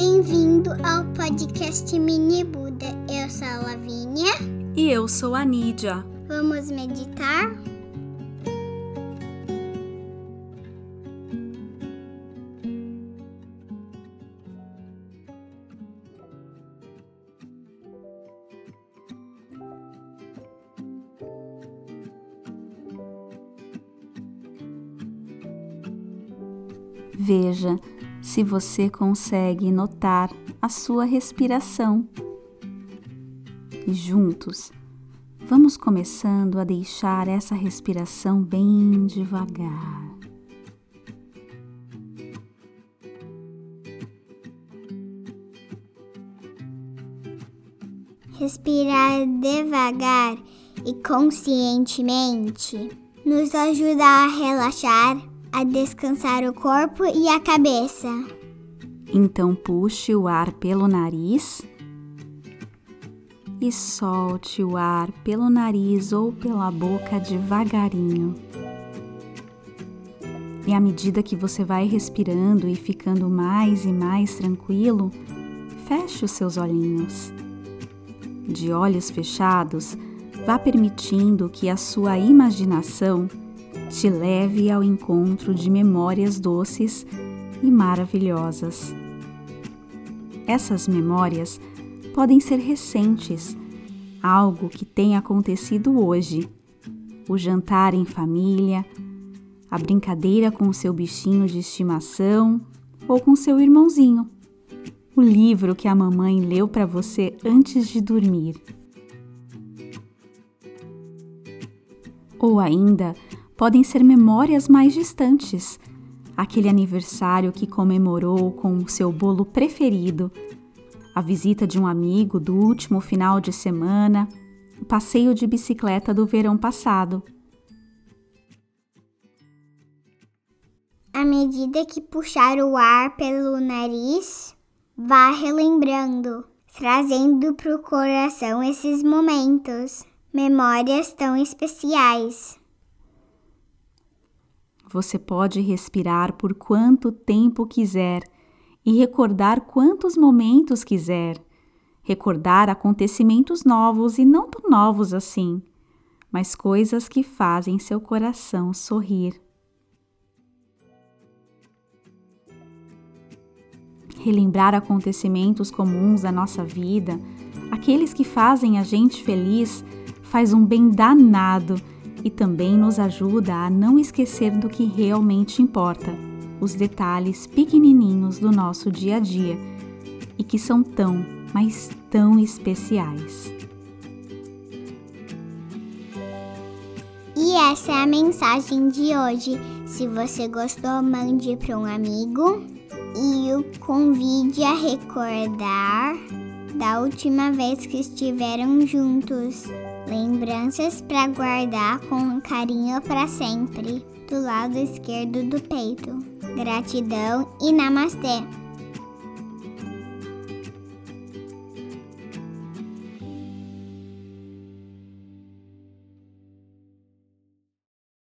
Bem-vindo ao podcast Mini Buda. Eu sou a Lavínia. E eu sou a Nídia. Vamos meditar? Veja se você consegue notar a sua respiração. E juntos, vamos começando a deixar essa respiração bem devagar. Respirar devagar e conscientemente nos ajuda a relaxar a descansar o corpo e a cabeça. Então puxe o ar pelo nariz e solte o ar pelo nariz ou pela boca devagarinho. E à medida que você vai respirando e ficando mais e mais tranquilo, feche os seus olhinhos. De olhos fechados, vá permitindo que a sua imaginação te leve ao encontro de memórias doces e maravilhosas. Essas memórias podem ser recentes, algo que tenha acontecido hoje, o jantar em família, a brincadeira com o seu bichinho de estimação ou com seu irmãozinho, o livro que a mamãe leu para você antes de dormir. Ou ainda, podem ser memórias mais distantes. Aquele aniversário que comemorou com o seu bolo preferido, a visita de um amigo do último final de semana, o passeio de bicicleta do verão passado. À medida que puxar o ar pelo nariz, vá relembrando, trazendo para o coração esses momentos, memórias tão especiais. Você pode respirar por quanto tempo quiser e recordar quantos momentos quiser. Recordar acontecimentos novos e não tão novos assim, mas coisas que fazem seu coração sorrir. Relembrar acontecimentos comuns da nossa vida, aqueles que fazem a gente feliz, faz um bem danado e também nos ajuda a não esquecer do que realmente importa, os detalhes pequenininhos do nosso dia a dia e que são tão, mas tão especiais. E essa é a mensagem de hoje. Se você gostou, mande para um amigo e o convide a recordar da última vez que estiveram juntos. Lembranças para guardar com carinho para sempre, do lado esquerdo do peito. Gratidão e namastê!